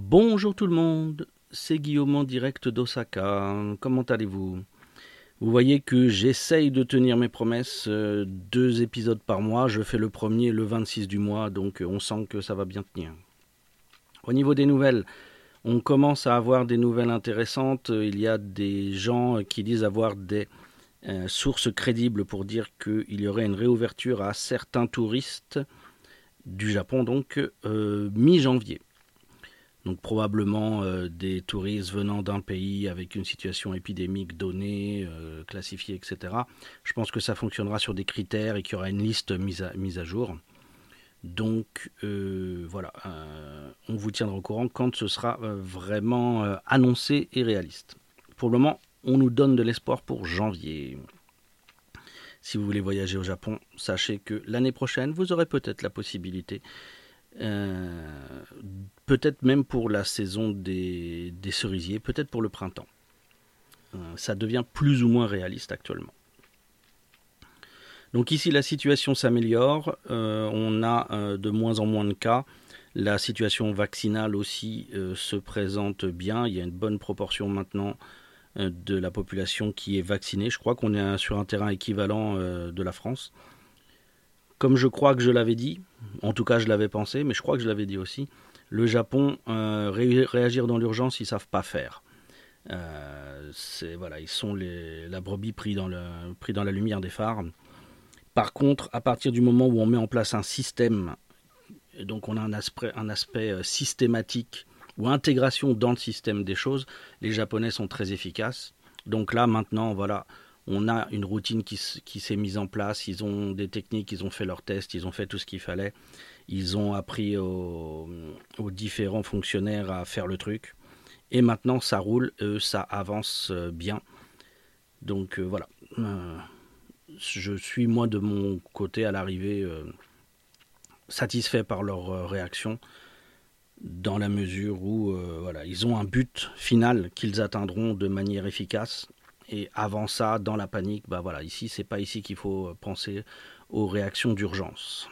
Bonjour tout le monde, c'est Guillaume en direct d'Osaka. Comment allez-vous? Vous voyez que j'essaye de tenir mes promesses, euh, deux épisodes par mois. Je fais le premier le 26 du mois, donc euh, on sent que ça va bien tenir. Au niveau des nouvelles, on commence à avoir des nouvelles intéressantes. Il y a des gens qui disent avoir des euh, sources crédibles pour dire qu'il y aurait une réouverture à certains touristes du Japon, donc mi-janvier donc probablement euh, des touristes venant d'un pays avec une situation épidémique donnée, euh, classifiée, etc. Je pense que ça fonctionnera sur des critères et qu'il y aura une liste mise à, mise à jour. Donc euh, voilà, on vous tiendra au courant quand ce sera vraiment annoncé et réaliste. Pour le moment, on nous donne de l'espoir pour janvier. Si vous voulez voyager au Japon, sachez que l'année prochaine, vous aurez peut-être la possibilité euh, peut-être même pour la saison des, cerisiers, peut-être pour le printemps. Euh, ça devient plus ou moins réaliste actuellement. Donc ici, la situation s'améliore. Euh, on a de moins en moins de cas. La situation vaccinale aussi se présente bien. Il y a une bonne proportion maintenant de la population qui est vaccinée. Je crois qu'on est sur un terrain équivalent de la France comme je crois que je l'avais dit, en tout cas je l'avais pensé, mais je crois que je l'avais dit aussi, le Japon, euh, réagir dans l'urgence, ils savent pas faire. Euh, voilà, ils sont les, la brebis pris dans, pris dans la lumière des phares. Par contre, à partir du moment où on met en place un système, donc on a un aspect, un aspect euh, systématique ou intégration dans le système des choses, les Japonais sont très efficaces. Donc là, maintenant, voilà, on a une routine qui, s'est mise en place, ils ont des techniques, ils ont fait leurs tests, ils ont fait tout ce qu'il fallait, ils ont appris aux, différents fonctionnaires à faire le truc, et maintenant ça roule, ça avance euh, bien. Donc euh, voilà, euh, je suis moi de mon côté à l'arrivée satisfait par leur réaction dans la mesure où ils ont un but final qu'ils atteindront de manière efficace et avant ça, dans la panique, bah voilà, ici, c'est pas ici qu'il faut penser aux réactions d'urgence.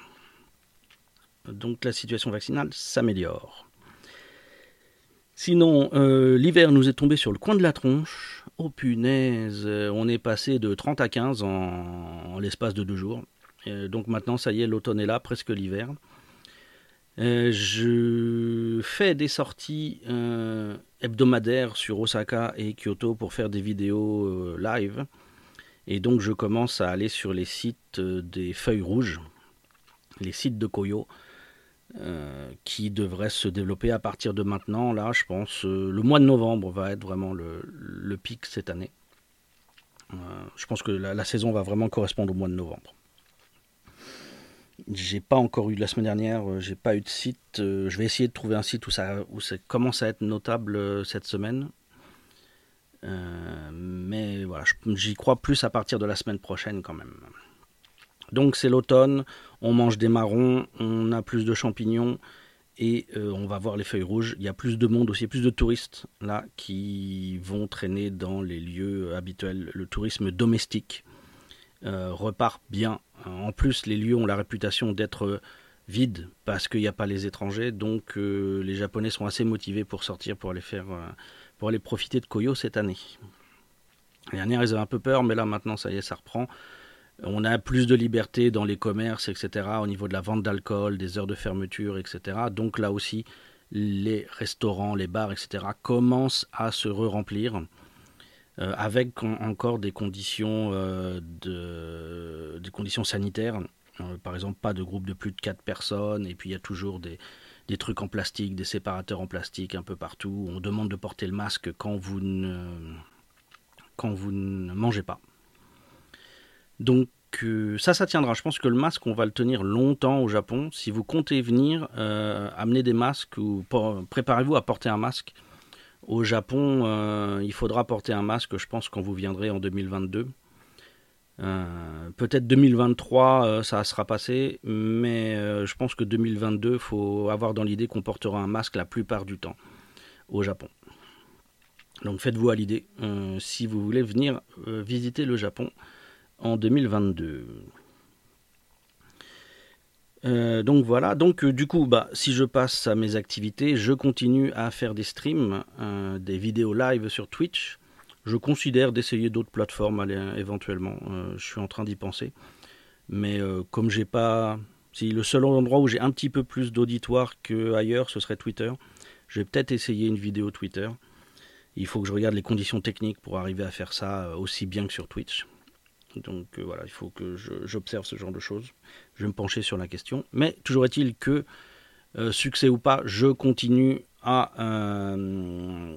Donc la situation vaccinale s'améliore. Sinon, euh, l'hiver nous est tombé sur le coin de la tronche. Oh punaise, euh, on est passé de 30 à 15 en, l'espace de deux jours. donc maintenant, ça y est, l'automne est là, presque l'hiver. Euh, je fais des sorties euh, hebdomadaires sur Osaka et Kyoto pour faire des vidéos euh, live. Et donc je commence à aller sur les sites des feuilles rouges, les sites de Koyo, qui devraient se développer à partir de maintenant. Là, je pense, le mois de novembre va être vraiment le, pic cette année. je pense que la saison va vraiment correspondre au mois de novembre. J'ai pas encore eu la semaine dernière, euh, j'ai pas eu de site. Euh, je vais essayer de trouver un site où ça, commence à être notable euh, cette semaine. mais voilà, j'y crois plus à partir de la semaine prochaine quand même. Donc c'est l'automne, on mange des marrons, on a plus de champignons et on va voir les feuilles rouges. Il y a plus de monde aussi, plus de touristes là qui vont traîner dans les lieux habituels. Le tourisme domestique repart bien en plus, les lieux ont la réputation d'être vides parce qu'il n'y a pas les étrangers, donc euh, les Japonais sont assez motivés pour sortir, pour aller faire, euh, pour aller profiter de Koyo cette année. L'année dernière, ils avaient un peu peur, mais là maintenant, ça y est, ça reprend. On a plus de liberté dans les commerces, etc., au niveau de la vente d'alcool, des heures de fermeture, etc. Donc là aussi, les restaurants, les bars, etc., commencent à se re-remplir. Euh, avec encore des conditions, euh, de, des conditions sanitaires. Euh, par exemple, pas de groupe de plus de 4 personnes, et puis il y a toujours des, des trucs en plastique, des séparateurs en plastique un peu partout. On demande de porter le masque quand vous ne, quand vous ne mangez pas. Donc ça, ça tiendra. Je pense que le masque, on va le tenir longtemps au Japon. Si vous comptez venir, amenez des masques ou préparez-vous à porter un masque. Au Japon, euh, il faudra porter un masque, je pense, quand vous viendrez en 2022. Euh, peut-être 2023, euh, ça sera passé, mais je pense que 2022, il faut avoir dans l'idée qu'on portera un masque la plupart du temps au Japon. Donc faites-vous à l'idée si vous voulez venir visiter le Japon en 2022. Euh, donc voilà, donc euh, du coup, bah, si je passe à mes activités, je continue à faire des streams, euh, des vidéos live sur Twitch. Je considère d'essayer d'autres plateformes éventuellement. je suis en train d'y penser. Mais comme j'ai pas. Si le seul endroit où j'ai un petit peu plus d'auditoire qu'ailleurs, ce serait Twitter. Je vais peut-être essayer une vidéo Twitter. Il faut que je regarde les conditions techniques pour arriver à faire ça aussi bien que sur Twitch. Donc euh, voilà, il faut que j'observe ce genre de choses. Je vais me pencher sur la question. Mais toujours est-il que, euh, succès ou pas, je continue à, euh,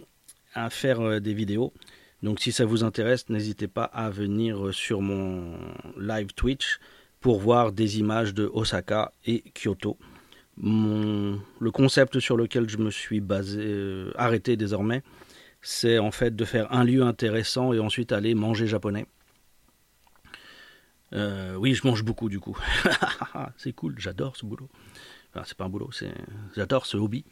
faire des vidéos. Donc si ça vous intéresse, n'hésitez pas à venir sur mon live Twitch pour voir des images de Osaka et Kyoto. le concept sur lequel je me suis basé, arrêté désormais, c'est en fait de faire un lieu intéressant et ensuite aller manger japonais. Euh, oui, je mange beaucoup du coup. c'est cool, j'adore ce boulot. Enfin, c'est pas un boulot, c'est j'adore ce hobby.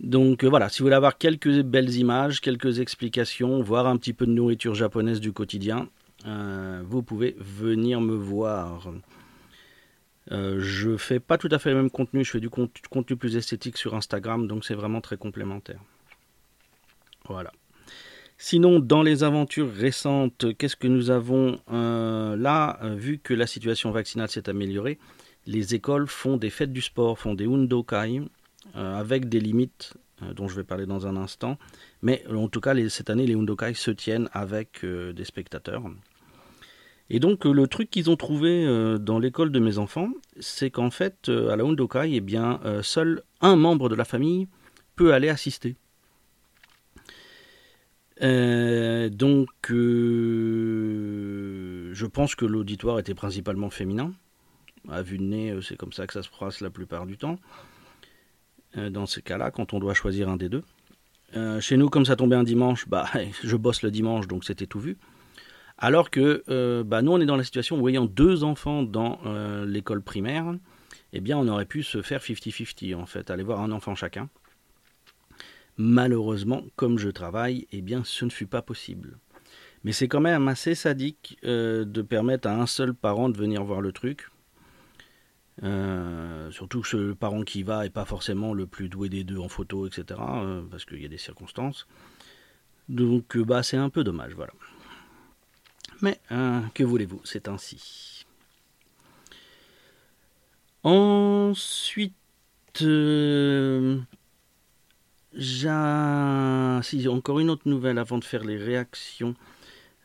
Donc euh, voilà, si vous voulez avoir quelques belles images, quelques explications, voir un petit peu de nourriture japonaise du quotidien, euh, vous pouvez venir me voir. je fais pas tout à fait le même contenu, je fais du contenu plus esthétique sur Instagram, donc c'est vraiment très complémentaire. Voilà. Sinon, dans les aventures récentes, qu'est-ce que nous avons euh, là euh, Vu que la situation vaccinale s'est améliorée, les écoles font des fêtes du sport, font des undokai, euh, avec des limites dont je vais parler dans un instant. Mais en tout cas, cette année, les undokai se tiennent avec des spectateurs. Et donc, le truc qu'ils ont trouvé dans l'école de mes enfants, c'est qu'en fait, à la undokai, eh bien, seul un membre de la famille peut aller assister. Euh, donc, euh, je pense que l'auditoire était principalement féminin. À vue de nez, euh, c'est comme ça que ça se passe la plupart du temps. dans ces cas-là, quand on doit choisir un des deux. chez nous, comme ça tombait un dimanche, bah, je bosse le dimanche, donc c'était tout vu. Alors que bah, nous, on est dans la situation où, ayant deux enfants dans l'école primaire, eh bien, on aurait pu se faire 50-50, en fait, aller voir un enfant chacun. Malheureusement, comme je travaille, eh bien, ce ne fut pas possible. Mais c'est quand même assez sadique euh, de permettre à un seul parent de venir voir le truc. Euh, surtout que ce parent qui va n'est pas forcément le plus doué des deux en photo, etc. Euh, parce qu'il y a des circonstances. Donc, bah, c'est un peu dommage, voilà. Mais, que voulez-vous, c'est ainsi. Ensuite, j'ai encore une autre nouvelle avant de faire les réactions.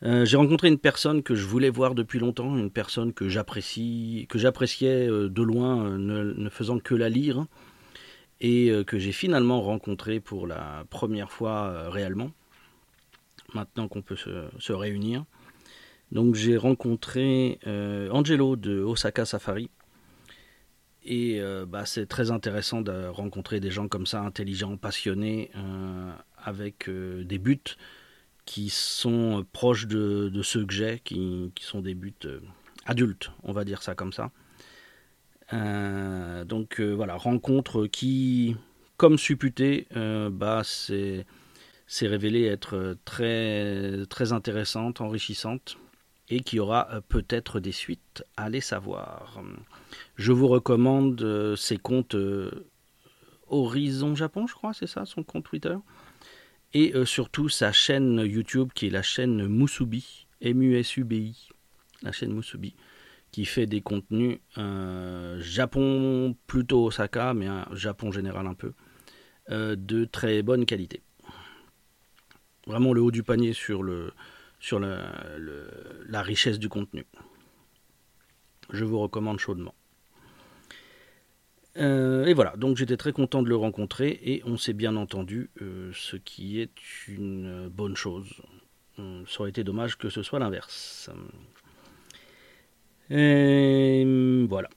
Euh, j'ai rencontré une personne que je voulais voir depuis longtemps, une personne que j'apprécie, que j'appréciais euh, de loin, euh, ne, faisant que la lire, et que j'ai finalement rencontré pour la première fois réellement. Maintenant qu'on peut se, réunir. Donc j'ai rencontré Angelo de Osaka Safari, et euh, bah, c'est très intéressant de rencontrer des gens comme ça, intelligents, passionnés, euh, avec euh, des buts qui sont proches de, ceux que j'ai, qui, sont des buts adultes, on va dire ça comme ça. donc voilà, rencontre qui, comme supputé, bah, c'est révélé être très, très intéressante, enrichissante, et qui aura peut-être des suites, allez savoir. Je vous recommande euh, ses comptes euh, Horizon Japon, je crois, c'est ça, son compte Twitter. Et euh, surtout sa chaîne YouTube qui est la chaîne Musubi, M-U-S-U-B-I, la chaîne Musubi, qui fait des contenus Japon plutôt Osaka, mais un Japon général un peu, de très bonne qualité. Vraiment le haut du panier sur, le, sur la richesse du contenu. Je vous recommande chaudement. Euh, et voilà, donc j'étais très content de le rencontrer et on s'est bien entendu, euh, ce qui est une bonne chose. Euh, ça aurait été dommage que ce soit l'inverse. Et voilà.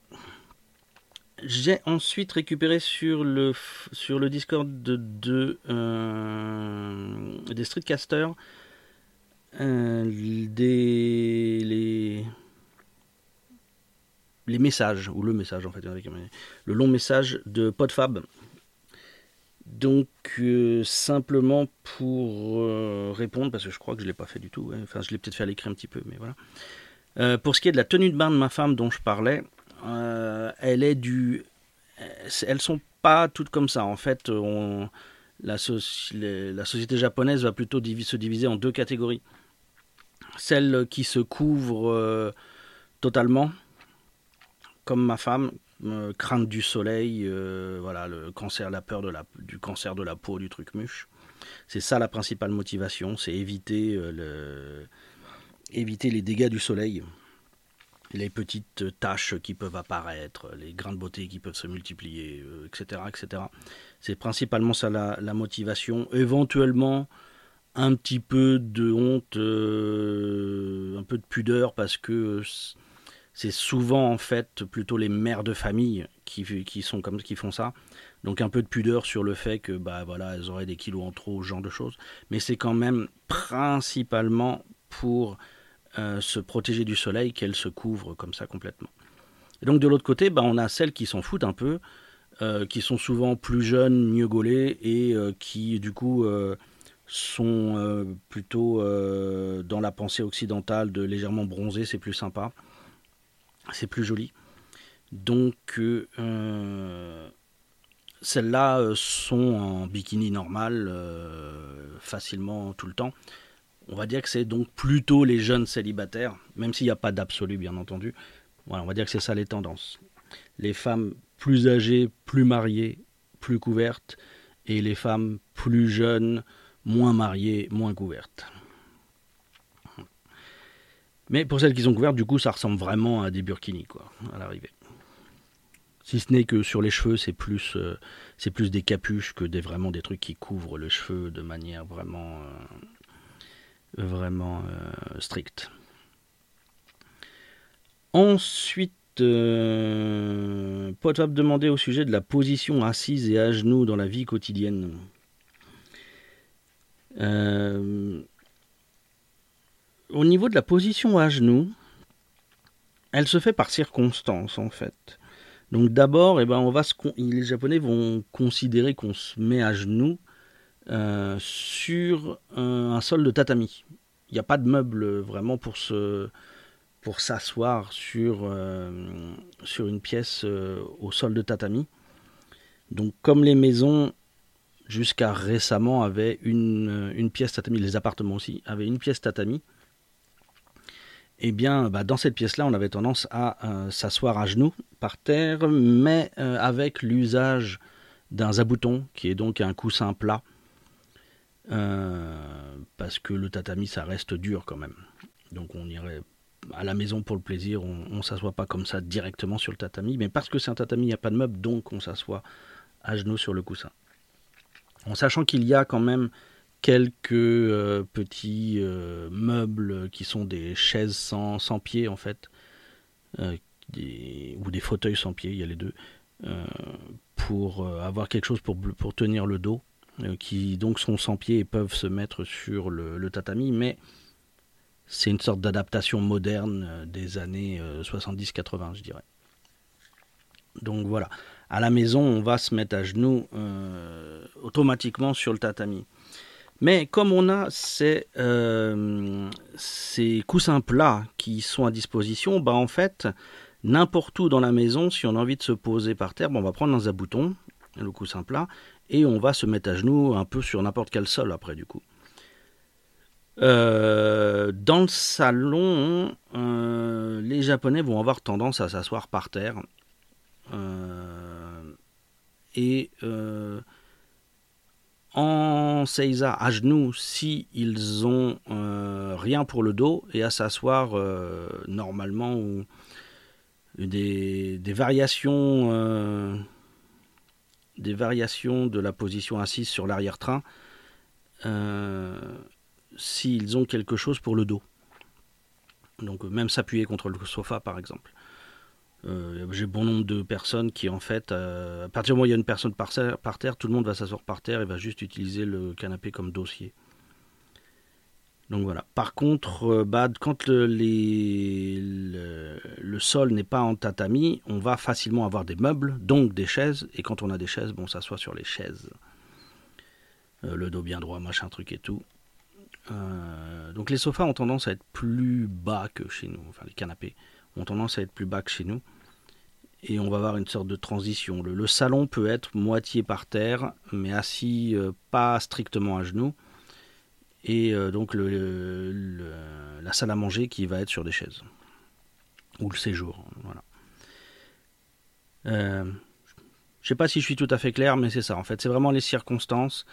J'ai ensuite récupéré sur le, sur le Discord de, de des streetcasters les, messages, ou le message en fait, le long message de PodFab. Donc euh, simplement pour euh, répondre, parce que je crois que je ne l'ai pas fait du tout, enfin je l'ai peut-être fait à l'écrit un petit peu, mais voilà. Euh, pour ce qui est de la tenue de bain de ma femme dont je parlais, elle est du. Elles sont pas toutes comme ça. En fait, la, société japonaise va plutôt se diviser en deux catégories. Celle qui se couvre totalement, comme ma femme, euh, crainte du soleil, euh, voilà, le cancer, la peur de la, du cancer de la peau, du truc muche. C'est ça la principale motivation, c'est euh, éviter les dégâts du soleil, les petites taches qui peuvent apparaître, les grains de beauté qui peuvent se multiplier, etc. etc. C'est principalement ça la, la, motivation. Éventuellement, un petit peu de honte, un peu de pudeur parce que c'est souvent en fait plutôt les mères de famille qui, qui, sont comme qui font ça. Donc un peu de pudeur sur le fait que bah voilà, elles auraient des kilos en trop, ce genre de choses. Mais c'est quand même principalement pour euh, se protéger du soleil qu'elles se couvrent comme ça complètement. Et donc de l'autre côté, bah, on a celles qui s'en foutent un peu, euh, qui sont souvent plus jeunes, mieux gaulées et euh, qui du coup sont plutôt dans la pensée occidentale de légèrement bronzé, c'est plus sympa c'est plus joli. Donc euh, celles-là euh, sont en bikini normal euh, facilement tout le temps. On va dire que c'est donc plutôt les jeunes célibataires, même s'il n'y a pas d'absolu bien entendu. Voilà, on va dire que c'est ça les tendances. Les femmes plus âgées, plus mariées, plus couvertes, et les femmes plus jeunes, moins mariées, moins couvertes. Mais pour celles qui sont couvertes, du coup, ça ressemble vraiment à des burkinis, quoi, à l'arrivée. Si ce n'est que sur les cheveux, c'est plus, euh, c'est plus des capuches que des, vraiment des trucs qui couvrent le cheveu de manière vraiment, euh, vraiment euh, stricte. Ensuite, euh, Pot va me au sujet de la position assise et à genoux dans la vie quotidienne. Euh, au niveau de la position à genoux, elle se fait par circonstance en fait. Donc d'abord, eh ben, on va les Japonais vont considérer qu'on se met à genoux euh, sur un, sol de tatami. Il n'y a pas de meuble vraiment pour se pour s'asseoir sur, euh, sur une pièce au sol de tatami. Donc comme les maisons jusqu'à récemment avaient une, une pièce tatami, les appartements aussi avaient une pièce tatami, eh bien, bah, dans cette pièce-là, on avait tendance à euh, s'asseoir à genoux par terre, mais euh, avec l'usage d'un zabouton, qui est donc un coussin plat, euh, parce que le tatami, ça reste dur quand même. Donc on irait à la maison pour le plaisir, on ne s'assoit pas comme ça directement sur le tatami, mais parce que c'est un tatami, il n'y a pas de meuble, donc on s'assoit à genoux sur le coussin. En sachant qu'il y a quand même quelques euh, petits euh, meubles qui sont des chaises sans, pieds en fait, euh, ou des fauteuils sans pieds, il y a les deux, pour avoir quelque chose pour, pour tenir le dos, qui donc sont sans pieds et peuvent se mettre sur le, tatami, mais c'est une sorte d'adaptation moderne des années 70-80, je dirais. Donc voilà, à la maison, on va se mettre à genoux automatiquement sur le tatami. Mais comme on a ces, euh, ces coussins plats qui sont à disposition, bah en fait, n'importe où dans la maison, si on a envie de se poser par terre, on va prendre un zabouton, le coussin plat, et on va se mettre à genoux un peu sur n'importe quel sol après du coup. Euh, dans le salon, euh, les Japonais vont avoir tendance à s'asseoir par terre. Et en seiza à genoux si ils ont euh, rien pour le dos et à s'asseoir euh, normalement ou des, variations euh, des variations de la position assise sur l'arrière-train s'ils ont quelque chose pour le dos. Donc même s'appuyer contre le sofa par exemple. Euh, j'ai bon nombre de personnes qui, en fait, euh, à partir du moment où il y a une personne par, terre, tout le monde va s'asseoir par terre et va juste utiliser le canapé comme dossier. Donc voilà. Par contre, euh, quand le, sol n'est pas en tatami, on va facilement avoir des meubles, donc des chaises. Et quand on a des chaises, bon, on s'assoit sur les chaises. le dos bien droit, machin truc et tout. donc les sofas ont tendance à être plus bas que chez nous, enfin les canapés ont tendance à être plus bas que chez nous. et on va avoir une sorte de transition. Le, salon peut être moitié par terre, mais assis pas strictement à genoux, et donc la salle à manger qui va être sur des chaises, ou le séjour. Voilà. Euh, je sais pas si je suis tout à fait clair, mais c'est ça. En fait, c'est vraiment les circonstances.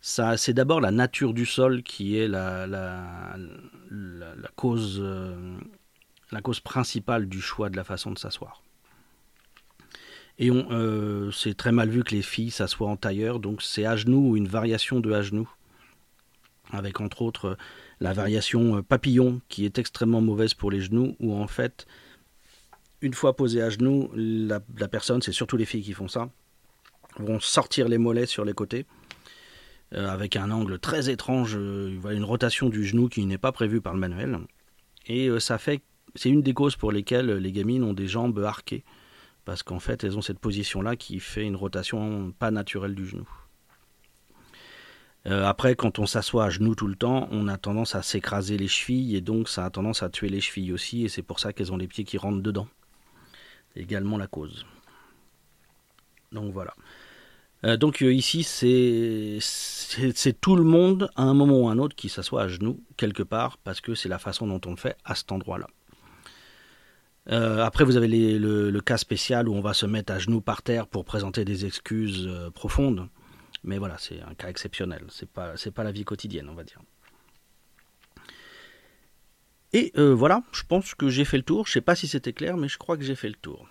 Ça, c'est d'abord la nature du sol qui est la, la, cause, euh, la cause principale du choix de la façon de s'asseoir. Et on, euh, c'est très mal vu que les filles s'assoient en tailleur, donc c'est à genoux ou une variation de à genoux, avec entre autres la variation papillon qui est extrêmement mauvaise pour les genoux, où en fait une fois posé à genoux, la, personne, c'est surtout les filles qui font ça, vont sortir les mollets sur les côtés, euh, avec un angle très étrange, euh, une rotation du genou qui n'est pas prévue par le manuel. Et euh, ça fait, c'est une des causes pour lesquelles les gamines ont des jambes arquées, parce qu'en fait, elles ont cette position-là qui fait une rotation pas naturelle du genou. après, quand on s'assoit à genoux tout le temps, on a tendance à s'écraser les chevilles et donc ça a tendance à tuer les chevilles aussi, et c'est pour ça qu'elles ont les pieds qui rentrent dedans également la cause. Donc voilà. Euh, donc euh, ici, c'est tout le monde à un moment ou à un autre qui s'assoit à genoux quelque part parce que c'est la façon dont on le fait à cet endroit-là. Euh, après, vous avez le, cas spécial où on va se mettre à genoux par terre pour présenter des excuses profondes. Mais voilà, c'est un cas exceptionnel. C'est pas, pas la vie quotidienne, on va dire. Et voilà, je pense que j'ai fait le tour. Je sais pas si c'était clair, mais je crois que j'ai fait le tour.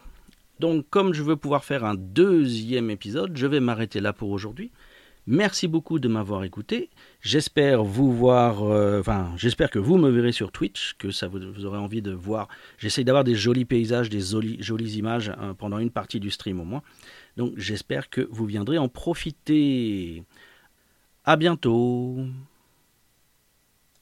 Donc comme je veux pouvoir faire un deuxième épisode, je vais m'arrêter là pour aujourd'hui. Merci beaucoup de m'avoir écouté. J'espère vous voir, euh, enfin, j'espère que vous me verrez sur Twitch, que ça vous, vous aurez envie de voir. J'essaye d'avoir des jolis paysages, des jolies, images hein, pendant une partie du stream au moins. Donc j'espère que vous viendrez en profiter. À bientôt.